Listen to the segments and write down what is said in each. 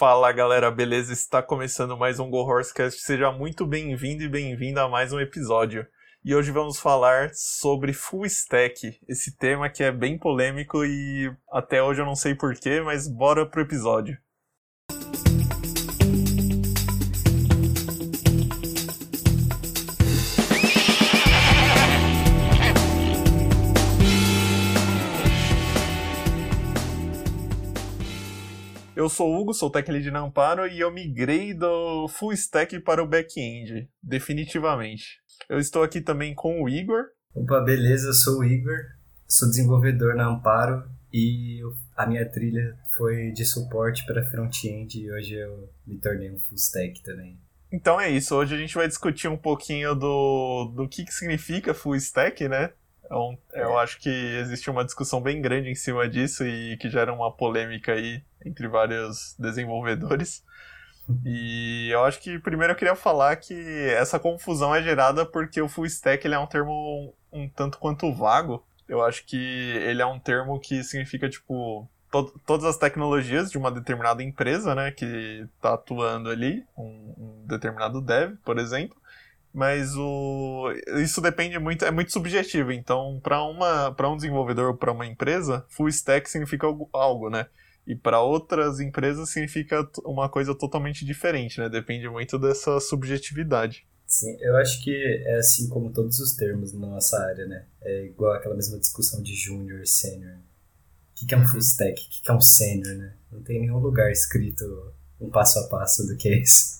Fala galera, beleza? Está começando mais um Go Horsecast. Seja muito bem-vindo e bem-vinda a mais um episódio. E hoje vamos falar sobre full stack, esse tema que é bem polêmico e até hoje eu não sei porquê, mas bora pro episódio. Eu sou o Hugo, sou tech lead na Amparo e eu migrei do full stack para o back-end, definitivamente. Eu estou aqui também com o Igor. Opa, beleza, sou o Igor, sou desenvolvedor na Amparo e a minha trilha foi de suporte para front-end e hoje eu me tornei um full stack também. Então é isso, hoje a gente vai discutir um pouquinho do, do que, que significa full stack, né? Então, eu acho que existe uma discussão bem grande em cima disso e que gera uma polêmica aí entre vários desenvolvedores. E eu acho que primeiro eu queria falar que essa confusão é gerada porque o full stack ele é um termo um, um tanto quanto vago. Eu acho que ele é um termo que significa, tipo, to todas as tecnologias de uma determinada empresa, né, que está atuando ali, um, um determinado dev, por exemplo mas o isso depende muito é muito subjetivo. Então para uma para um desenvolvedor ou para uma empresa full stack significa algo, né? E para outras empresas significa uma coisa totalmente diferente né? Depende muito dessa subjetividade. Sim eu acho que é assim como todos os termos na nossa área né? É igual aquela mesma discussão de júnior sênior. O que é um full stack? O que é um sênior né? Não tem nenhum lugar escrito um passo a passo do que é isso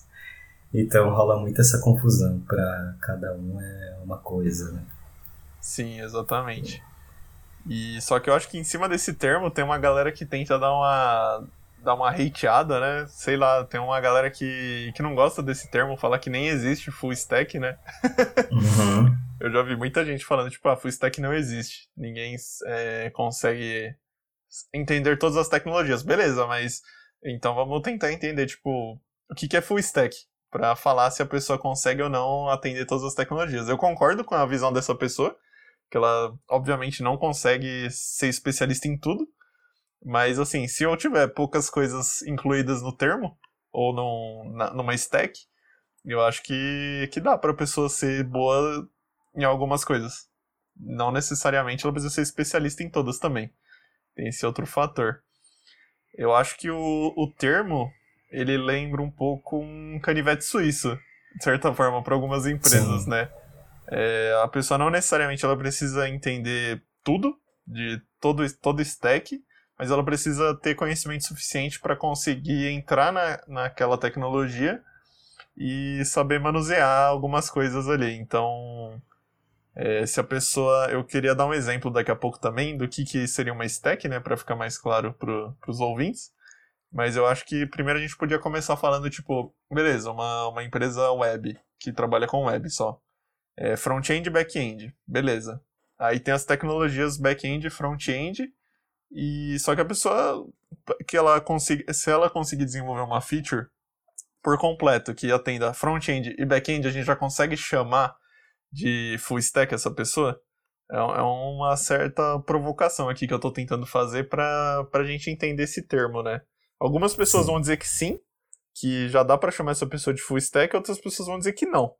então rola muito essa confusão, para cada um é uma coisa, né? Sim, exatamente. E só que eu acho que em cima desse termo tem uma galera que tenta dar uma dar uma hateada, né? Sei lá, tem uma galera que, que não gosta desse termo, fala que nem existe full stack, né? Uhum. eu já vi muita gente falando, tipo, ah, full stack não existe. Ninguém é, consegue entender todas as tecnologias. Beleza, mas então vamos tentar entender, tipo, o que, que é full stack? Para falar se a pessoa consegue ou não atender todas as tecnologias. Eu concordo com a visão dessa pessoa, que ela obviamente não consegue ser especialista em tudo, mas assim, se eu tiver poucas coisas incluídas no termo ou num, na, numa stack, eu acho que, que dá para a pessoa ser boa em algumas coisas. Não necessariamente ela precisa ser especialista em todas também. Tem esse outro fator. Eu acho que o, o termo ele lembra um pouco um canivete suíço, de certa forma, para algumas empresas, Sim. né? É, a pessoa não necessariamente ela precisa entender tudo, de todo, todo stack, mas ela precisa ter conhecimento suficiente para conseguir entrar na, naquela tecnologia e saber manusear algumas coisas ali. Então, é, se a pessoa. Eu queria dar um exemplo daqui a pouco também do que, que seria uma stack, né, para ficar mais claro para os ouvintes. Mas eu acho que primeiro a gente podia começar falando, tipo, beleza, uma, uma empresa web que trabalha com web só. É, front-end e back-end, beleza. Aí tem as tecnologias back-end e front-end. E só que a pessoa que ela consiga, se ela conseguir desenvolver uma feature por completo que atenda front-end e back-end, a gente já consegue chamar de full stack essa pessoa. É, é uma certa provocação aqui que eu estou tentando fazer para a gente entender esse termo, né? Algumas pessoas sim. vão dizer que sim, que já dá para chamar essa pessoa de full stack, outras pessoas vão dizer que não.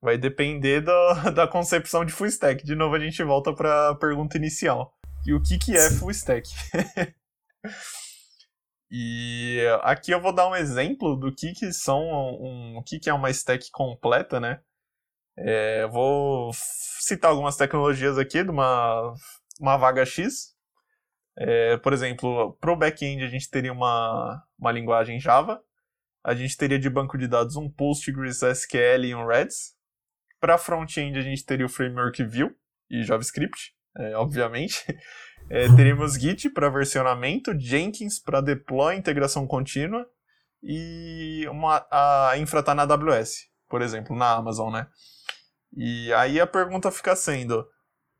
Vai depender da, da concepção de full stack. De novo, a gente volta para a pergunta inicial. E o que, que é sim. full stack? e aqui eu vou dar um exemplo do que, que são um, o que, que é uma stack completa, né? É, vou citar algumas tecnologias aqui de uma, uma vaga X, é, por exemplo, para o back-end a gente teria uma, uma linguagem Java, a gente teria de banco de dados um Postgres, SQL e um Redis. Para front-end a gente teria o framework Vue e JavaScript, é, obviamente. É, teríamos Git para versionamento, Jenkins para deploy, integração contínua e uma, a infra está na AWS, por exemplo, na Amazon, né? E aí a pergunta fica sendo: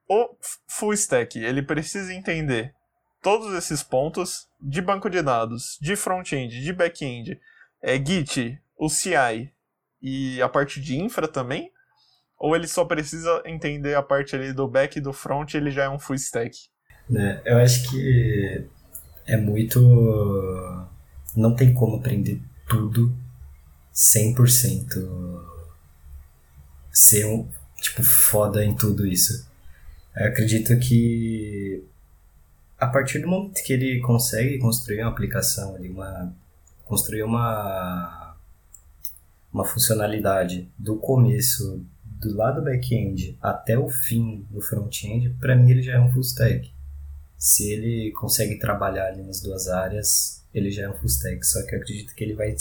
o full stack ele precisa entender todos esses pontos de banco de dados, de front-end, de back-end, é Git, o CI e a parte de infra também? Ou ele só precisa entender a parte ali do back e do front ele já é um full stack? Né, eu acho que é muito não tem como aprender tudo 100% ser um, tipo, foda em tudo isso. Eu acredito que a partir do momento que ele consegue construir uma aplicação uma construir uma uma funcionalidade do começo do lado back-end até o fim do front-end, para mim ele já é um full stack. Se ele consegue trabalhar ali nas duas áreas, ele já é um full stack. Só que eu acredito que ele vai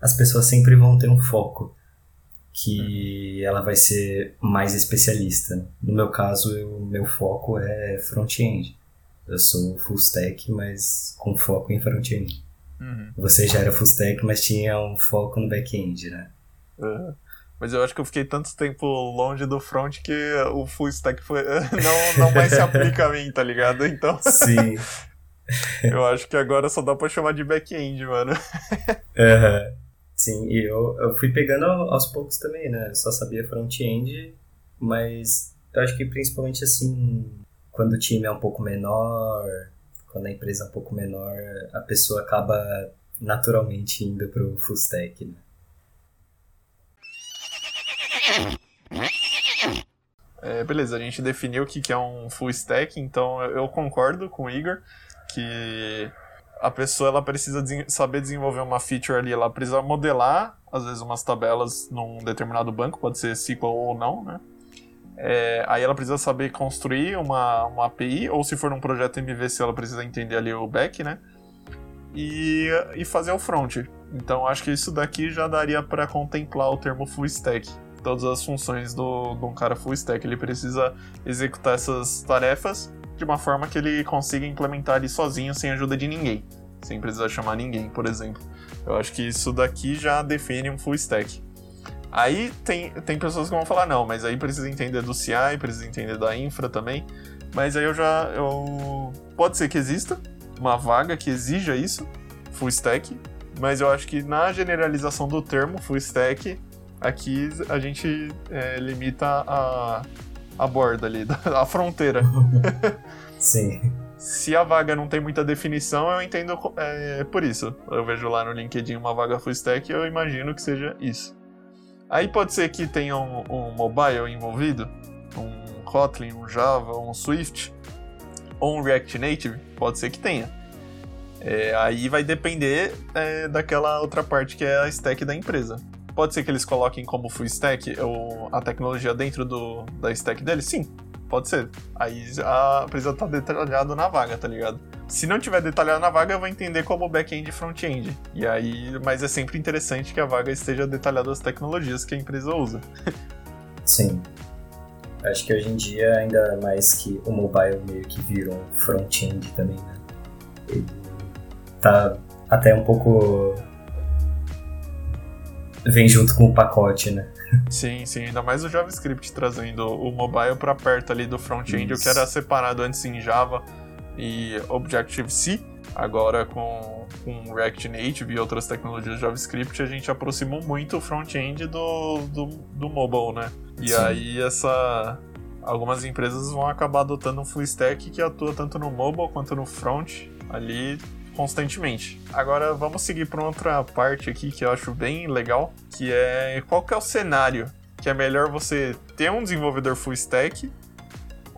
as pessoas sempre vão ter um foco que ela vai ser mais especialista. No meu caso, o meu foco é front-end. Eu sou full stack, mas com foco em front-end. Uhum. Você já era full stack, mas tinha um foco no back-end, né? Uhum. Mas eu acho que eu fiquei tanto tempo longe do front que o full stack foi... não, não mais se aplica a mim, tá ligado? Então. Sim. eu acho que agora só dá pra chamar de back-end, mano. Uhum. Sim, e eu, eu fui pegando aos poucos também, né? Eu só sabia front-end, mas eu acho que principalmente assim, quando o time é um pouco menor, quando a empresa é um pouco menor, a pessoa acaba naturalmente indo pro full stack, né? É, beleza, a gente definiu o que é um full stack, então eu concordo com o Igor que a pessoa ela precisa saber desenvolver uma feature ali, ela precisa modelar, às vezes, umas tabelas num determinado banco, pode ser SQL ou não, né? É, aí ela precisa saber construir uma, uma API, ou se for um projeto MVC, ela precisa entender ali o back, né? E, e fazer o front. Então acho que isso daqui já daria para contemplar o termo full stack. Todas as funções do, de um cara full stack. Ele precisa executar essas tarefas de uma forma que ele consiga implementar ali sozinho, sem ajuda de ninguém. Sem precisar chamar ninguém, por exemplo. Eu acho que isso daqui já define um full stack. Aí tem, tem pessoas que vão falar, não, mas aí precisa entender do CI, precisa entender da infra também. Mas aí eu já. Eu... Pode ser que exista uma vaga que exija isso, full stack, mas eu acho que na generalização do termo full stack, aqui a gente é, limita a, a borda ali, a fronteira. Sim. Se a vaga não tem muita definição, eu entendo é, por isso. Eu vejo lá no LinkedIn uma vaga full stack e eu imagino que seja isso. Aí pode ser que tenha um, um mobile envolvido, um Kotlin, um Java, um Swift, ou um React Native, pode ser que tenha. É, aí vai depender é, daquela outra parte que é a stack da empresa. Pode ser que eles coloquem como full stack ou a tecnologia dentro do, da stack deles? Sim, pode ser. Aí a, precisa estar tá detalhado na vaga, tá ligado? Se não tiver detalhado na vaga, eu vou entender como back-end e front-end. E aí, mas é sempre interessante que a vaga esteja detalhada as tecnologias que a empresa usa. Sim. Acho que hoje em dia, ainda mais que o mobile meio que virou um front-end também, né? Ele tá até um pouco vem junto com o pacote, né? Sim, sim, ainda mais o JavaScript trazendo o mobile para perto ali do front-end, o que era separado antes em Java e Objective-C. Agora com, com React Native e outras tecnologias JavaScript, a gente aproximou muito o front-end do, do, do mobile, né? E sim. aí essa algumas empresas vão acabar adotando um full stack que atua tanto no mobile quanto no front ali constantemente. Agora vamos seguir para outra parte aqui que eu acho bem legal, que é qual que é o cenário que é melhor você ter um desenvolvedor full stack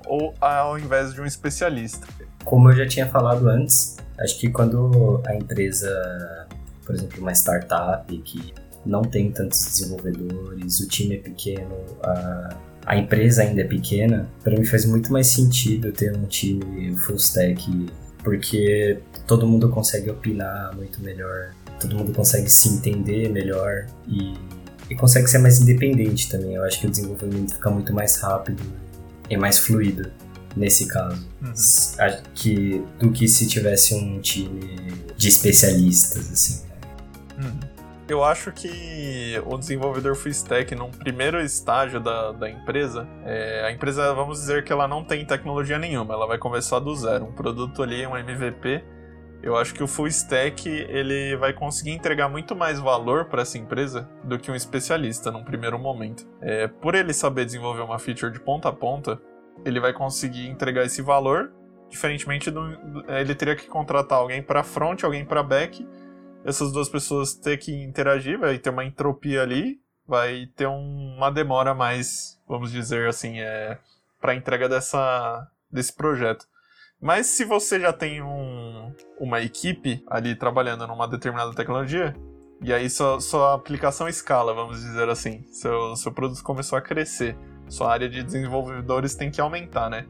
ou ao invés de um especialista. Como eu já tinha falado antes, acho que quando a empresa, por exemplo, uma startup que não tem tantos desenvolvedores, o time é pequeno, a, a empresa ainda é pequena, para mim faz muito mais sentido ter um time full stack, porque todo mundo consegue opinar muito melhor, todo mundo consegue se entender melhor e, e consegue ser mais independente também. Eu acho que o desenvolvimento fica muito mais rápido e mais fluido nesse caso, uhum. que, do que se tivesse um time de especialistas, assim. Uhum. Eu acho que o desenvolvedor full stack, num primeiro estágio da, da empresa, é, a empresa, vamos dizer que ela não tem tecnologia nenhuma, ela vai começar do zero. Um produto ali, um MVP, eu acho que o full stack ele vai conseguir entregar muito mais valor para essa empresa do que um especialista num primeiro momento. É, por ele saber desenvolver uma feature de ponta a ponta, ele vai conseguir entregar esse valor, diferentemente do, ele teria que contratar alguém para front, alguém para back essas duas pessoas ter que interagir, vai ter uma entropia ali, vai ter um, uma demora a mais, vamos dizer assim, é, para entrega dessa, desse projeto. Mas se você já tem um, uma equipe ali trabalhando numa determinada tecnologia, e aí sua, sua aplicação escala, vamos dizer assim, seu, seu produto começou a crescer, sua área de desenvolvedores tem que aumentar, né?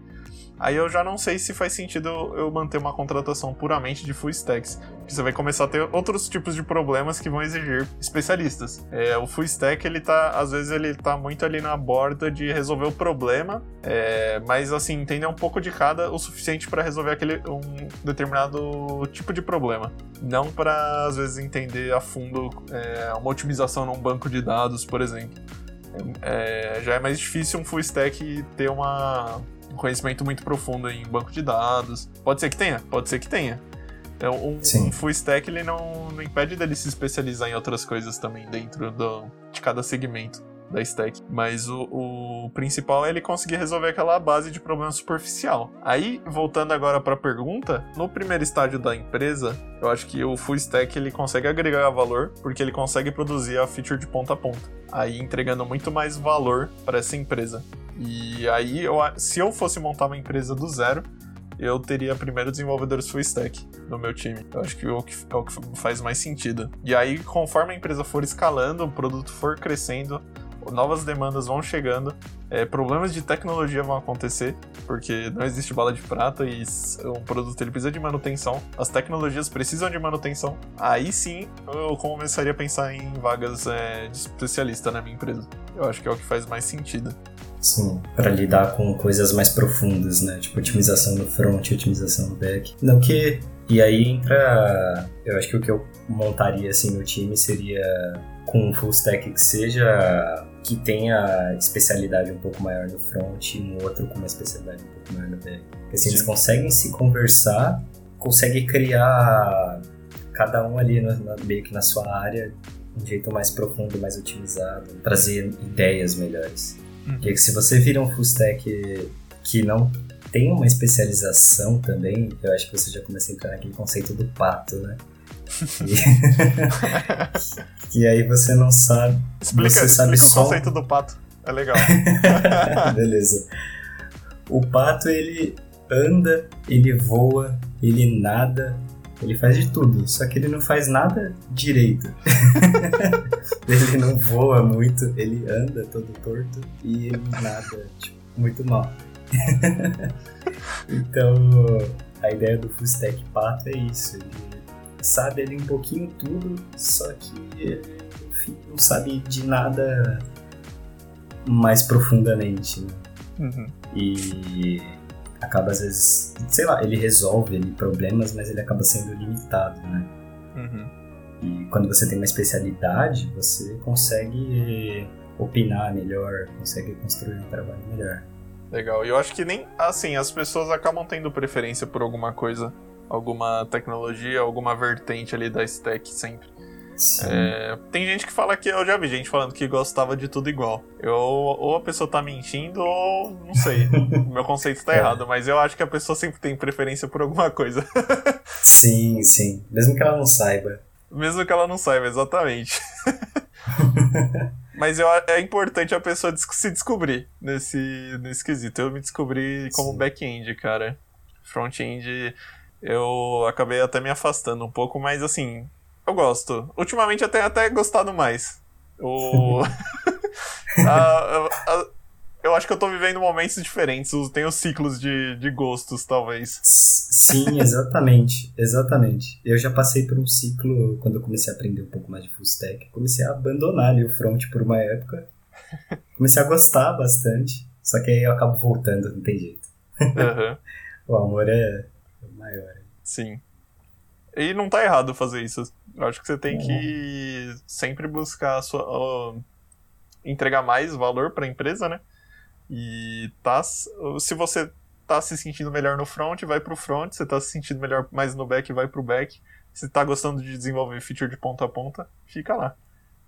Aí eu já não sei se faz sentido eu manter uma contratação puramente de full stacks, você vai começar a ter outros tipos de problemas que vão exigir especialistas. É, o full stack ele tá, às vezes ele tá muito ali na borda de resolver o problema, é, mas assim entender um pouco de cada o suficiente para resolver aquele um determinado tipo de problema, não para às vezes entender a fundo é, uma otimização num banco de dados, por exemplo. É, já é mais difícil um full stack ter uma um conhecimento muito profundo em banco de dados. Pode ser que tenha, pode ser que tenha. Então, um, um full stack ele não, não impede dele se especializar em outras coisas também dentro do, de cada segmento da stack. Mas o, o principal é ele conseguir resolver aquela base de problema superficial. Aí, voltando agora para a pergunta, no primeiro estágio da empresa, eu acho que o full stack ele consegue agregar valor porque ele consegue produzir a feature de ponta a ponta. Aí entregando muito mais valor para essa empresa. E aí, eu, se eu fosse montar uma empresa do zero, eu teria primeiro desenvolvedores full stack no meu time. Eu acho que é o que, é o que faz mais sentido. E aí, conforme a empresa for escalando, o produto for crescendo, novas demandas vão chegando, é, problemas de tecnologia vão acontecer, porque não existe bala de prata e um produto ele precisa de manutenção, as tecnologias precisam de manutenção. Aí sim eu começaria a pensar em vagas é, de especialista na minha empresa. Eu acho que é o que faz mais sentido. Sim, para lidar com coisas mais profundas, né? Tipo otimização no front, otimização no back. Não que. E aí entra. Eu acho que o que eu montaria assim no time seria com um full stack que seja que tenha especialidade um pouco maior no front e um outro com uma especialidade um pouco maior no back. Porque assim, Sim. eles conseguem se conversar, conseguem criar cada um ali no, meio que na sua área um jeito mais profundo, mais otimizado, trazer ideias melhores. Uhum. Porque se você vira um full stack que não tem uma especialização também, eu acho que você já começa a entrar naquele conceito do pato, né? E, e aí você não sabe. Explica, você sabe explica só... o conceito do pato. É legal. Beleza. O pato ele anda, ele voa, ele nada, ele faz de tudo, só que ele não faz nada direito. ele não voa muito, ele anda todo torto e ele nada, tipo, muito mal. então, a ideia do full stack pato é isso. Ele sabe ali um pouquinho tudo, só que ele não sabe de nada mais profundamente. Né? Uhum. E acaba às vezes, sei lá, ele resolve ali problemas, mas ele acaba sendo limitado, né? Uhum. E quando você tem uma especialidade, você consegue opinar melhor, consegue construir um trabalho melhor. Legal. E eu acho que nem assim, as pessoas acabam tendo preferência por alguma coisa, alguma tecnologia, alguma vertente ali da stack sempre. É, tem gente que fala que eu já vi gente falando que gostava de tudo igual. Eu, ou a pessoa tá mentindo, ou não sei. o meu conceito tá é. errado, mas eu acho que a pessoa sempre tem preferência por alguma coisa. sim, sim. Mesmo que ela não saiba. Mesmo que ela não saiba, exatamente. mas eu, é importante a pessoa se descobrir nesse, nesse quesito. Eu me descobri como back-end, cara. Front-end, eu acabei até me afastando um pouco, mas assim, eu gosto. Ultimamente eu tenho até gostado mais. O... a, a, eu acho que eu tô vivendo momentos diferentes. Tenho ciclos de, de gostos, talvez. Sim, exatamente. exatamente. Eu já passei por um ciclo quando eu comecei a aprender um pouco mais de full stack. Comecei a abandonar ali o front por uma época. Comecei a gostar bastante. Só que aí eu acabo voltando, não tem jeito. Uhum. o amor é maior. Sim. E não tá errado fazer isso. Eu acho que você tem que sempre buscar sua, uh, entregar mais valor para a empresa, né? E tá, se você tá se sentindo melhor no front, vai pro front. Se tá se sentindo melhor mais no back, vai pro back. Se tá gostando de desenvolver feature de ponta a ponta, fica lá.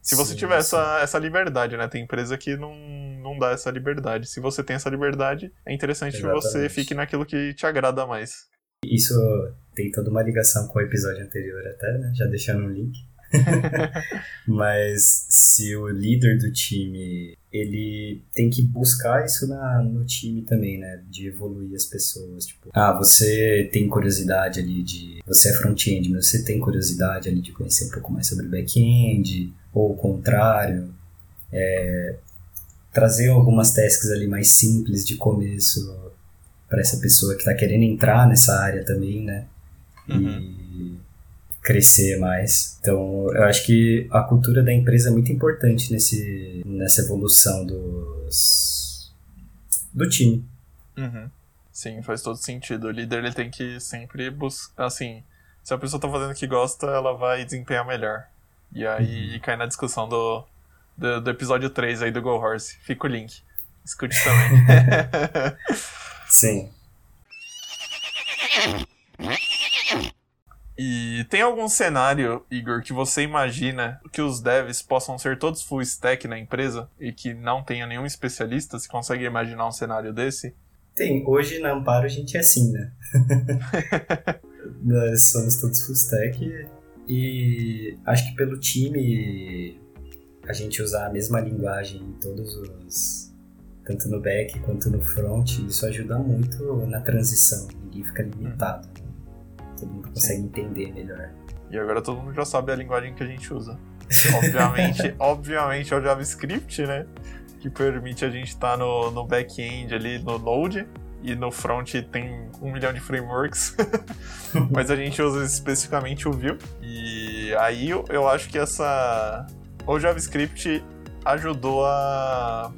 Se você sim, tiver essa, essa liberdade, né? Tem empresa que não, não dá essa liberdade. Se você tem essa liberdade, é interessante Exatamente. que você fique naquilo que te agrada mais. Isso tem toda uma ligação com o episódio anterior até, né? Já deixando um link. Mas se o líder do time, ele tem que buscar isso na, no time também, né? De evoluir as pessoas. Tipo, ah, você tem curiosidade ali de... Você é front-end, mas você tem curiosidade ali de conhecer um pouco mais sobre back-end, ou o contrário. É, trazer algumas tasks ali mais simples de começo para essa pessoa que está querendo entrar nessa área também, né? Uhum. E crescer mais. Então, eu acho que a cultura da empresa é muito importante nesse, nessa evolução dos, do time. Uhum. Sim, faz todo sentido. O líder ele tem que sempre buscar. Assim, se a pessoa está fazendo o que gosta, ela vai desempenhar melhor. E aí uhum. cai na discussão do, do, do, episódio 3 aí do Go Horse. Fica o link. Escute também. Sim. E tem algum cenário, Igor, que você imagina que os devs possam ser todos full stack na empresa e que não tenha nenhum especialista? Você consegue imaginar um cenário desse? Tem. Hoje na Amparo a gente é assim, né? Nós somos todos full stack e acho que pelo time a gente usar a mesma linguagem em todos os. Tanto no back quanto no front, isso ajuda muito na transição. Ninguém fica limitado. Todo mundo consegue Sim. entender melhor. E agora todo mundo já sabe a linguagem que a gente usa. Obviamente, obviamente é o JavaScript, né? Que permite a gente estar tá no, no back-end ali, no Node, e no front tem um milhão de frameworks, mas a gente usa especificamente o Vue. E aí eu, eu acho que essa. O JavaScript ajudou a.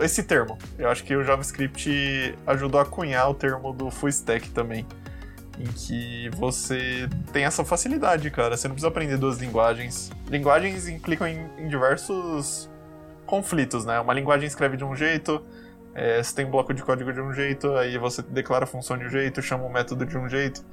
Esse termo. Eu acho que o JavaScript ajudou a cunhar o termo do full stack também em que você tem essa facilidade, cara. Você não precisa aprender duas linguagens. Linguagens implicam em, em diversos conflitos, né? Uma linguagem escreve de um jeito, é, você tem um bloco de código de um jeito, aí você declara a função de um jeito, chama o um método de um jeito,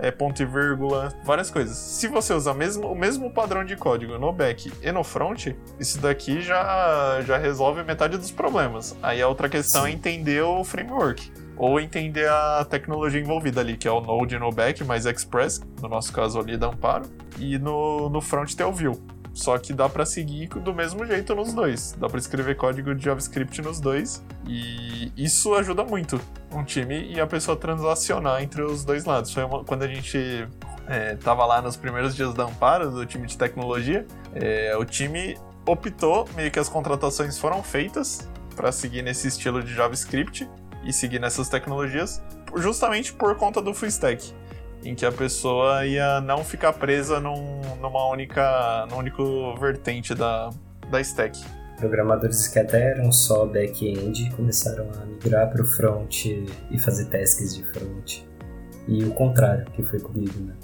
é, ponto e vírgula, várias coisas. Se você usar mesmo, o mesmo padrão de código no back e no front, isso daqui já, já resolve metade dos problemas. Aí a outra questão é Sim. é entender o framework ou entender a tecnologia envolvida ali, que é o Node no back, mais Express, no nosso caso ali da Amparo, e no, no front tem o Vue. Só que dá para seguir do mesmo jeito nos dois. Dá para escrever código de JavaScript nos dois. E isso ajuda muito um time e a pessoa transacionar entre os dois lados. Foi uma, quando a gente é, tava lá nos primeiros dias da Amparo, do time de tecnologia, é, o time optou, meio que as contratações foram feitas para seguir nesse estilo de JavaScript e seguir nessas tecnologias, justamente por conta do full stack, em que a pessoa ia não ficar presa num, numa única, num único vertente da, da stack. Programadores que até eram só back-end começaram a migrar para o front e fazer tasks de front. E o contrário, que foi comigo, né?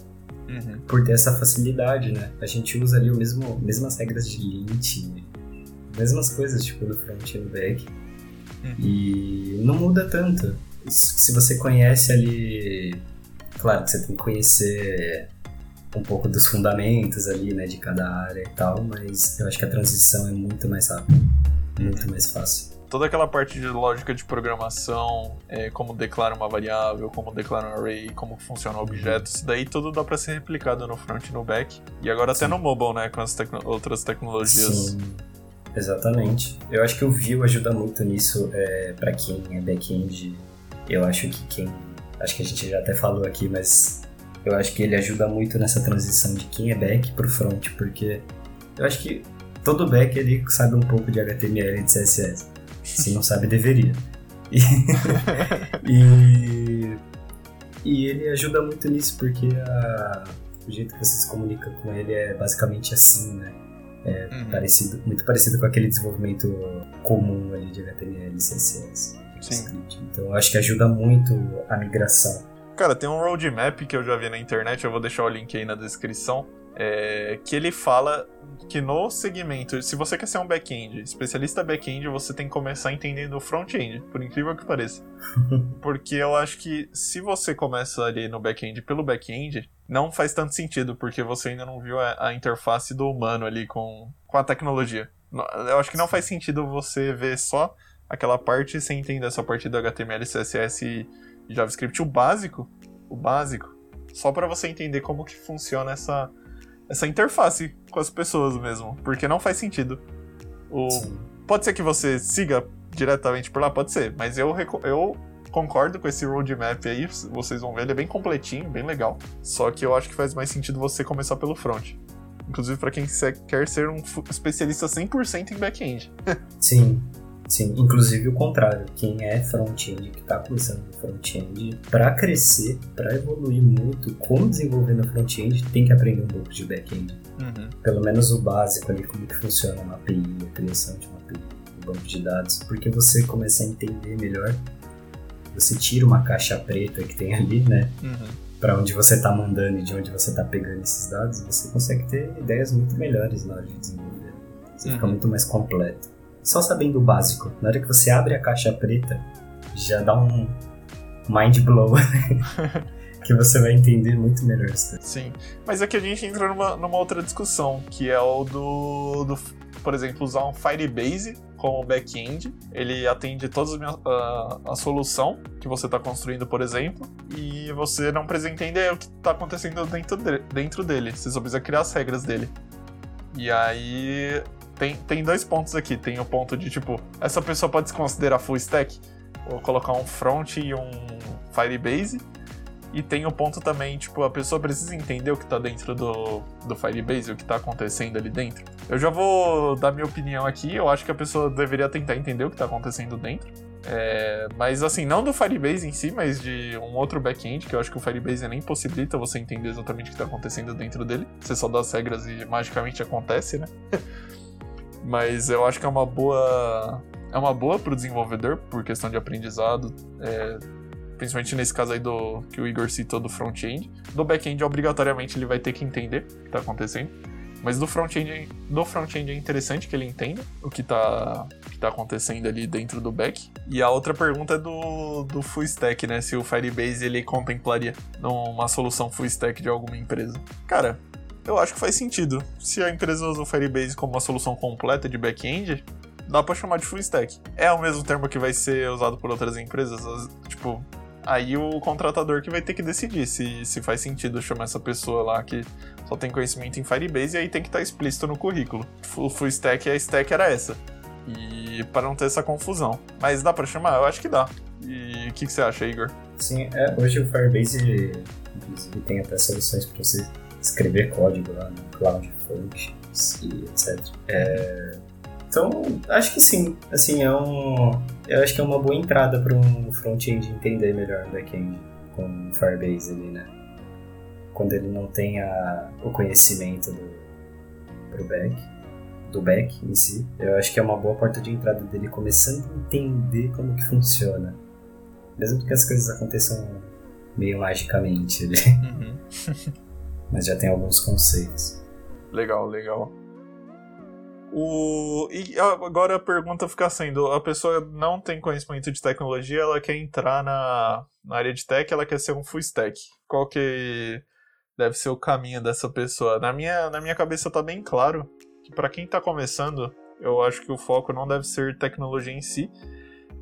Uhum. Por ter essa facilidade, né? A gente usa ali o mesmo, mesmas regras de lint, mesmas coisas, tipo, no front e no back. E não muda tanto. Se você conhece ali. Claro que você tem que conhecer um pouco dos fundamentos ali, né, de cada área e tal, mas eu acho que a transição é muito mais rápida, muito mais fácil. Toda aquela parte de lógica de programação, é, como declara uma variável, como declara um array, como funciona o objeto, isso daí tudo dá para ser replicado no front e no back. E agora Sim. até no mobile, né, com as tecno outras tecnologias. Sim. Exatamente. Eu acho que o Vue ajuda muito nisso é, para quem é back-end. Eu acho que quem. Acho que a gente já até falou aqui, mas eu acho que ele ajuda muito nessa transição de quem é back pro front, porque eu acho que todo back ele sabe um pouco de HTML e de CSS. Se não sabe, deveria. E, e, e, ele ajuda muito nisso, porque a, o jeito que você se comunica com ele é basicamente assim, né? É uhum. parecido, muito parecido com aquele desenvolvimento comum ali de HTML e CSS. Sim. Então acho que ajuda muito a migração. Cara, tem um roadmap que eu já vi na internet, eu vou deixar o link aí na descrição, é, que ele fala que no segmento, se você quer ser um back-end, especialista back-end, você tem que começar entendendo o front-end, por incrível que pareça. porque eu acho que se você começa ali no back-end pelo back-end, não faz tanto sentido, porque você ainda não viu a, a interface do humano ali com, com a tecnologia. Eu acho que não faz sentido você ver só aquela parte sem entender essa parte do HTML, CSS e JavaScript, o básico, o básico, só para você entender como que funciona essa, essa interface com as pessoas mesmo, porque não faz sentido. O, pode ser que você siga diretamente por lá, pode ser, mas eu, eu concordo com esse roadmap aí, vocês vão ver, ele é bem completinho, bem legal. Só que eu acho que faz mais sentido você começar pelo front. Inclusive para quem quer ser um especialista 100% em back-end. Sim, sim. Inclusive o contrário. Quem é front-end, que está começando no front-end, para crescer, para evoluir muito como desenvolver no front-end, tem que aprender um pouco de back-end. Uhum. Pelo menos o básico ali, como que funciona uma API, a criação de uma API, um banco de dados. Porque você começa a entender melhor, você tira uma caixa preta que tem ali, né? Uhum para onde você está mandando e de onde você está pegando esses dados, você consegue ter ideias muito melhores na hora de desenvolver. Você uhum. fica muito mais completo. Só sabendo o básico, na hora que você abre a caixa preta, já dá um mind blow. que você vai entender muito melhor as coisas. Sim, mas aqui a gente entra numa, numa outra discussão, que é o do, do, por exemplo, usar um Firebase como back-end. Ele atende todas as minhas, uh, a solução que você está construindo, por exemplo, e você não precisa entender o que está acontecendo dentro, de, dentro dele. Você só precisa criar as regras dele. E aí tem, tem dois pontos aqui. Tem o ponto de tipo, essa pessoa pode se considerar full stack, ou colocar um front e um Firebase. E tem o ponto também, tipo, a pessoa precisa entender o que tá dentro do, do Firebase, o que tá acontecendo ali dentro. Eu já vou dar minha opinião aqui, eu acho que a pessoa deveria tentar entender o que tá acontecendo dentro. É, mas assim, não do Firebase em si, mas de um outro back-end, que eu acho que o Firebase nem possibilita você entender exatamente o que está acontecendo dentro dele. Você só dá as regras e magicamente acontece, né? mas eu acho que é uma boa. É uma boa para o desenvolvedor, por questão de aprendizado. É, principalmente nesse caso aí do que o Igor citou do front-end. Do back-end, obrigatoriamente, ele vai ter que entender o que está acontecendo. Mas do front-end do front-end é interessante que ele entenda o que está que tá acontecendo ali dentro do back. E a outra pergunta é do, do full stack, né? Se o Firebase ele contemplaria uma solução full stack de alguma empresa. Cara, eu acho que faz sentido. Se a empresa usa o Firebase como uma solução completa de back-end, dá para chamar de full stack. É o mesmo termo que vai ser usado por outras empresas. Tipo, Aí o contratador que vai ter que decidir se, se faz sentido chamar essa pessoa lá que só tem conhecimento em Firebase e aí tem que estar tá explícito no currículo. O full stack e a stack era essa. E para não ter essa confusão. Mas dá para chamar? Eu acho que dá. E o que, que, você acha, Igor? Sim, é, hoje o Firebase inclusive tem até soluções para você escrever código lá no Cloud Functions e etc. É, então, acho que sim. Assim, é um. Eu acho que é uma boa entrada para um front-end entender melhor o back-end com Firebase ali, né? Quando ele não tem a, o conhecimento do pro back, do back em si, eu acho que é uma boa porta de entrada dele começando a entender como que funciona. Mesmo que as coisas aconteçam meio magicamente ali. Uhum. Mas já tem alguns conceitos. Legal, legal. O... E agora a pergunta fica sendo: a pessoa não tem conhecimento de tecnologia, ela quer entrar na, na área de tech, ela quer ser um full stack. Qual que deve ser o caminho dessa pessoa? Na minha, na minha cabeça tá bem claro que para quem tá começando, eu acho que o foco não deve ser tecnologia em si,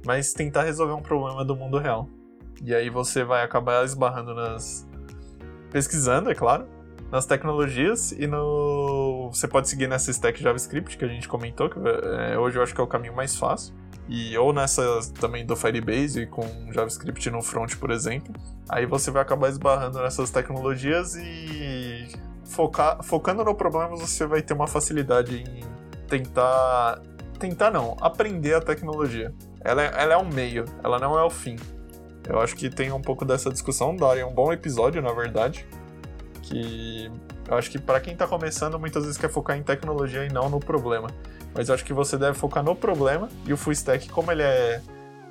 mas tentar resolver um problema do mundo real. E aí você vai acabar esbarrando nas. pesquisando, é claro, nas tecnologias e no. Você pode seguir nessa stack JavaScript que a gente comentou, que é, hoje eu acho que é o caminho mais fácil. E ou nessa também do Firebase com JavaScript no front, por exemplo. Aí você vai acabar esbarrando nessas tecnologias e focar, focando no problema você vai ter uma facilidade em tentar. Tentar não, aprender a tecnologia. Ela é, ela é um meio, ela não é o fim. Eu acho que tem um pouco dessa discussão, daria um bom episódio, na verdade que eu acho que para quem está começando muitas vezes quer focar em tecnologia e não no problema. Mas eu acho que você deve focar no problema e o full stack, como ele é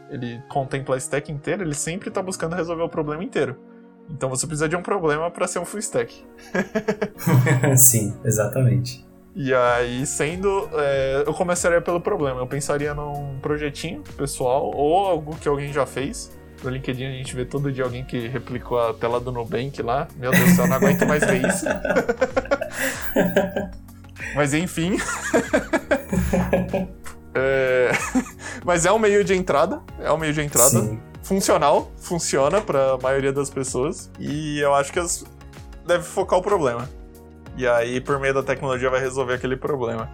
ele contempla a stack inteira, ele sempre está buscando resolver o problema inteiro. Então você precisa de um problema para ser um full stack. Sim, exatamente. E aí, sendo. É, eu começaria pelo problema. Eu pensaria num projetinho pessoal ou algo que alguém já fez no LinkedIn a gente vê todo dia alguém que replicou a tela do Nubank lá. Meu Deus do céu, não aguento mais ver isso. Mas enfim. é... Mas é um meio de entrada. É um meio de entrada. Sim. funcional, funciona para a maioria das pessoas, e eu acho que as deve focar o problema. E aí, por meio da tecnologia, vai resolver aquele problema.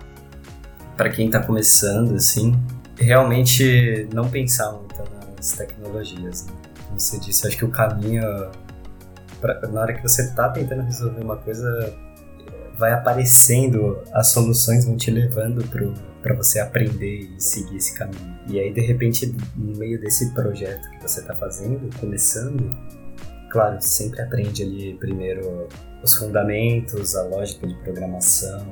Para quem tá começando, assim, realmente não pensar muito nas tecnologias. Né? Como você disse, acho que o caminho. Pra, na hora que você tá tentando resolver uma coisa, vai aparecendo, as soluções vão te levando para você aprender e seguir esse caminho. E aí, de repente, no meio desse projeto que você tá fazendo, começando, claro, sempre aprende ali primeiro os fundamentos, a lógica de programação,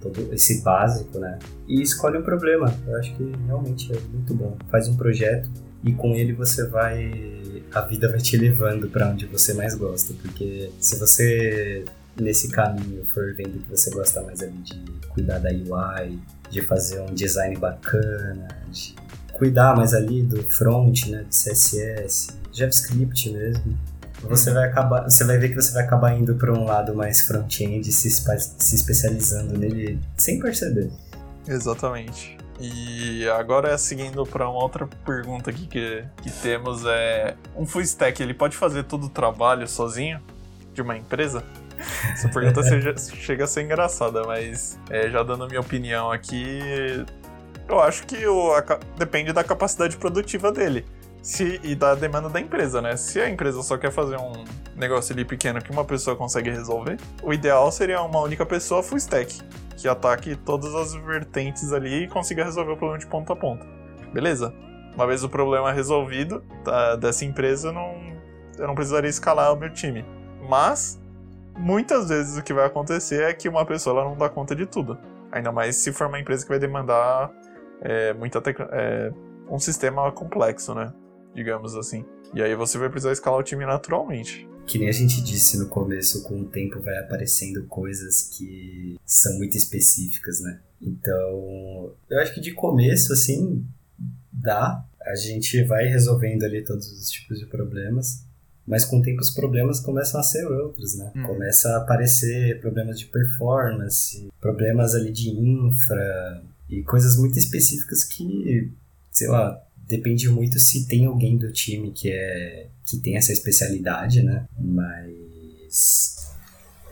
todo esse básico, né? E escolhe um problema. Eu acho que realmente é muito bom. Faz um projeto e com ele você vai a vida vai te levando para onde você mais gosta, porque se você nesse caminho for vendo que você gosta mais ali de cuidar da UI, de fazer um design bacana, de cuidar mais ali do front, né, de CSS, JavaScript mesmo, você vai acabar, você vai ver que você vai acabar indo para um lado mais front-end, se, se especializando nele sem perceber. Exatamente. E agora seguindo para uma outra pergunta aqui que, que temos é um full stack ele pode fazer todo o trabalho sozinho de uma empresa? Essa pergunta seja, chega a ser engraçada, mas é, já dando a minha opinião aqui, eu acho que o, a, depende da capacidade produtiva dele se, e da demanda da empresa, né? Se a empresa só quer fazer um negócio ali pequeno que uma pessoa consegue resolver, o ideal seria uma única pessoa full stack, que ataque todas as vertentes ali e consiga resolver o problema de ponta a ponta. Beleza? Uma vez o problema resolvido tá, dessa empresa, eu não, eu não precisaria escalar o meu time. Mas, muitas vezes o que vai acontecer é que uma pessoa não dá conta de tudo. Ainda mais se for uma empresa que vai demandar é, muita é, um sistema complexo, né? Digamos assim. E aí você vai precisar escalar o time naturalmente. Que nem a gente disse no começo, com o tempo vai aparecendo coisas que são muito específicas, né? Então, eu acho que de começo, assim, dá. A gente vai resolvendo ali todos os tipos de problemas. Mas com o tempo os problemas começam a ser outros, né? Hum. Começa a aparecer problemas de performance, problemas ali de infra e coisas muito específicas que, sei lá, depende muito se tem alguém do time que é que tem essa especialidade, né? Mas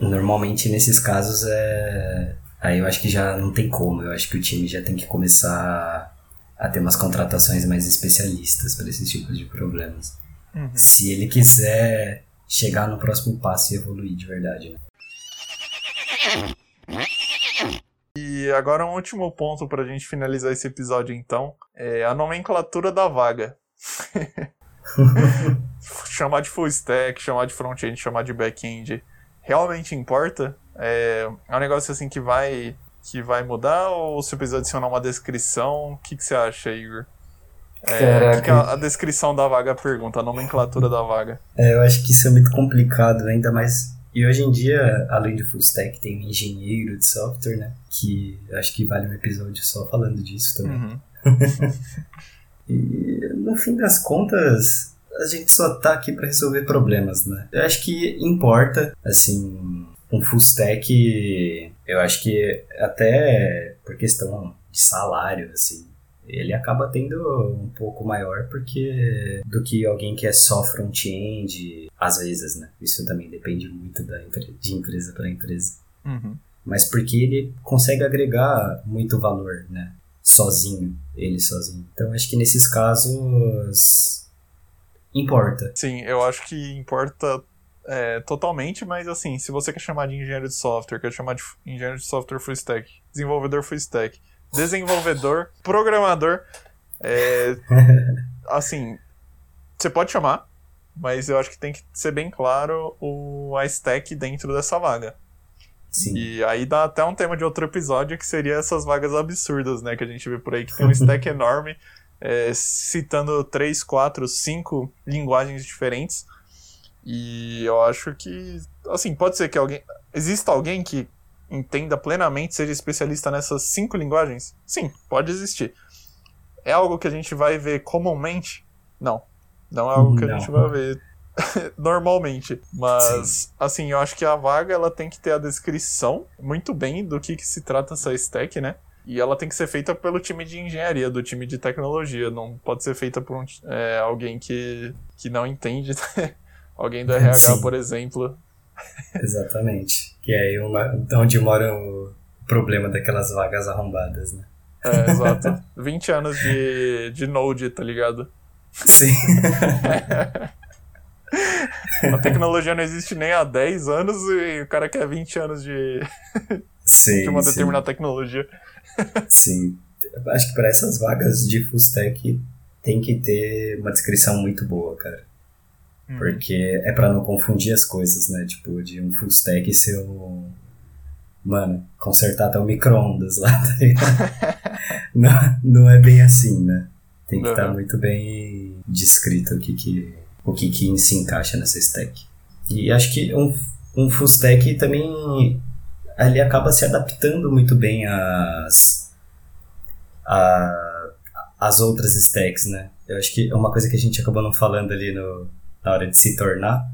normalmente nesses casos é aí eu acho que já não tem como. Eu acho que o time já tem que começar a ter umas contratações mais especialistas para esses tipos de problemas. Uhum. Se ele quiser chegar no próximo passo e evoluir de verdade. Né? E agora um último ponto para a gente finalizar esse episódio, então, é a nomenclatura da vaga. chamar de full stack, chamar de front-end, chamar de back-end, realmente importa? É, é um negócio assim que vai que vai mudar ou você precisa adicionar uma descrição? O que, que você acha, Igor? É, que, que a, a, descrição da vaga pergunta, a nomenclatura da vaga? É, eu acho que isso é muito complicado, ainda mais e hoje em dia, além de full stack, tem um engenheiro de software, né? Que acho que vale um episódio só falando disso também. Uhum. e no fim das contas, a gente só tá aqui para resolver problemas, né? Eu acho que importa, assim, um full stack, eu acho que até por questão de salário, assim, ele acaba tendo um pouco maior porque do que alguém que é só front-end, às vezes, né? Isso também depende muito da, de empresa para empresa. Uhum. Mas porque ele consegue agregar muito valor, né? Sozinho, ele sozinho. Então acho que nesses casos importa. Sim, eu acho que importa é, totalmente, mas assim, se você quer chamar de engenheiro de software, quer chamar de engenheiro de software full stack, desenvolvedor full stack, desenvolvedor, programador. É, assim, você pode chamar, mas eu acho que tem que ser bem claro o, a stack dentro dessa vaga. Sim. E aí dá até um tema de outro episódio que seria essas vagas absurdas, né? Que a gente vê por aí que tem um stack enorme, é, citando três, quatro, cinco linguagens diferentes. E eu acho que, assim, pode ser que alguém. Exista alguém que entenda plenamente, seja especialista nessas cinco linguagens? Sim, pode existir. É algo que a gente vai ver comumente? Não. Não é algo que não. a gente vai ver normalmente. Mas, Sim. assim, eu acho que a vaga ela tem que ter a descrição muito bem do que, que se trata essa stack, né? E ela tem que ser feita pelo time de engenharia, do time de tecnologia. Não pode ser feita por um, é, alguém que, que não entende. alguém do RH, Sim. por exemplo. Exatamente. Que é aí uma, onde mora o problema daquelas vagas arrombadas, né? É, exato. 20 anos de, de Node, tá ligado? Sim. A tecnologia não existe nem há 10 anos e o cara quer 20 anos de, sim, de uma sim. determinada tecnologia. Sim. Acho que para essas vagas de full stack tem que ter uma descrição muito boa, cara. Hum. Porque é para não confundir as coisas, né? Tipo, de um full stack ser um. Mano, consertar até o micro-ondas lá, tá não, não é bem assim, né? Tem que estar uhum. tá muito bem descrito o que, que, o que, que se encaixa nessa stack. E acho que um, um full stack também ele acaba se adaptando muito bem às, às outras stacks, né? Eu acho que é uma coisa que a gente acabou não falando ali no, na hora de se tornar,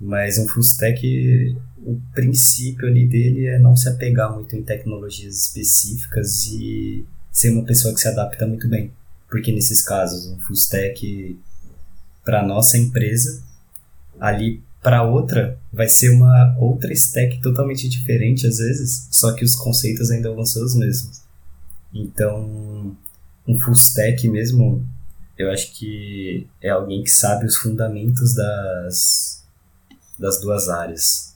mas um full stack, o princípio ali dele é não se apegar muito em tecnologias específicas e ser uma pessoa que se adapta muito bem. Porque nesses casos, um full stack para nossa empresa, ali para outra vai ser uma outra stack totalmente diferente às vezes, só que os conceitos ainda vão ser os mesmos. Então, um full stack mesmo, eu acho que é alguém que sabe os fundamentos das, das duas áreas.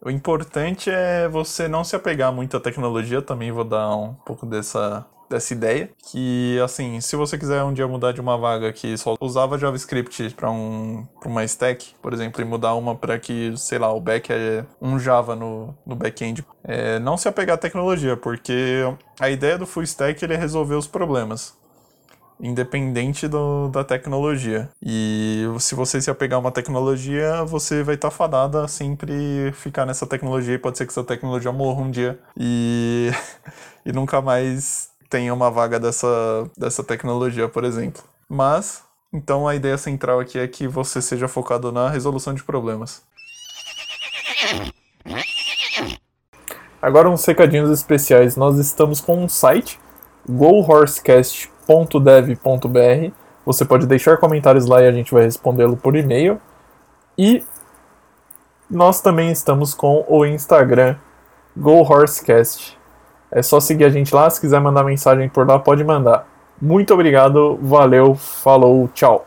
O importante é você não se apegar muito à tecnologia, também vou dar um pouco dessa dessa ideia que assim se você quiser um dia mudar de uma vaga que só usava JavaScript para um uma stack por exemplo e mudar uma para que sei lá o back é um Java no, no backend é, não se apegar à tecnologia porque a ideia do full stack ele é resolver os problemas independente do, da tecnologia. E se você se apegar a uma tecnologia, você vai estar tá fadada a sempre ficar nessa tecnologia e pode ser que essa tecnologia morra um dia e, e nunca mais tenha uma vaga dessa, dessa tecnologia, por exemplo. Mas, então a ideia central aqui é que você seja focado na resolução de problemas. Agora uns recadinhos especiais. Nós estamos com um site, gohorsecast.dev.br. Você pode deixar comentários lá e a gente vai respondê-lo por e-mail. E nós também estamos com o Instagram GoHorseCast. É só seguir a gente lá. Se quiser mandar mensagem por lá, pode mandar. Muito obrigado, valeu, falou, tchau.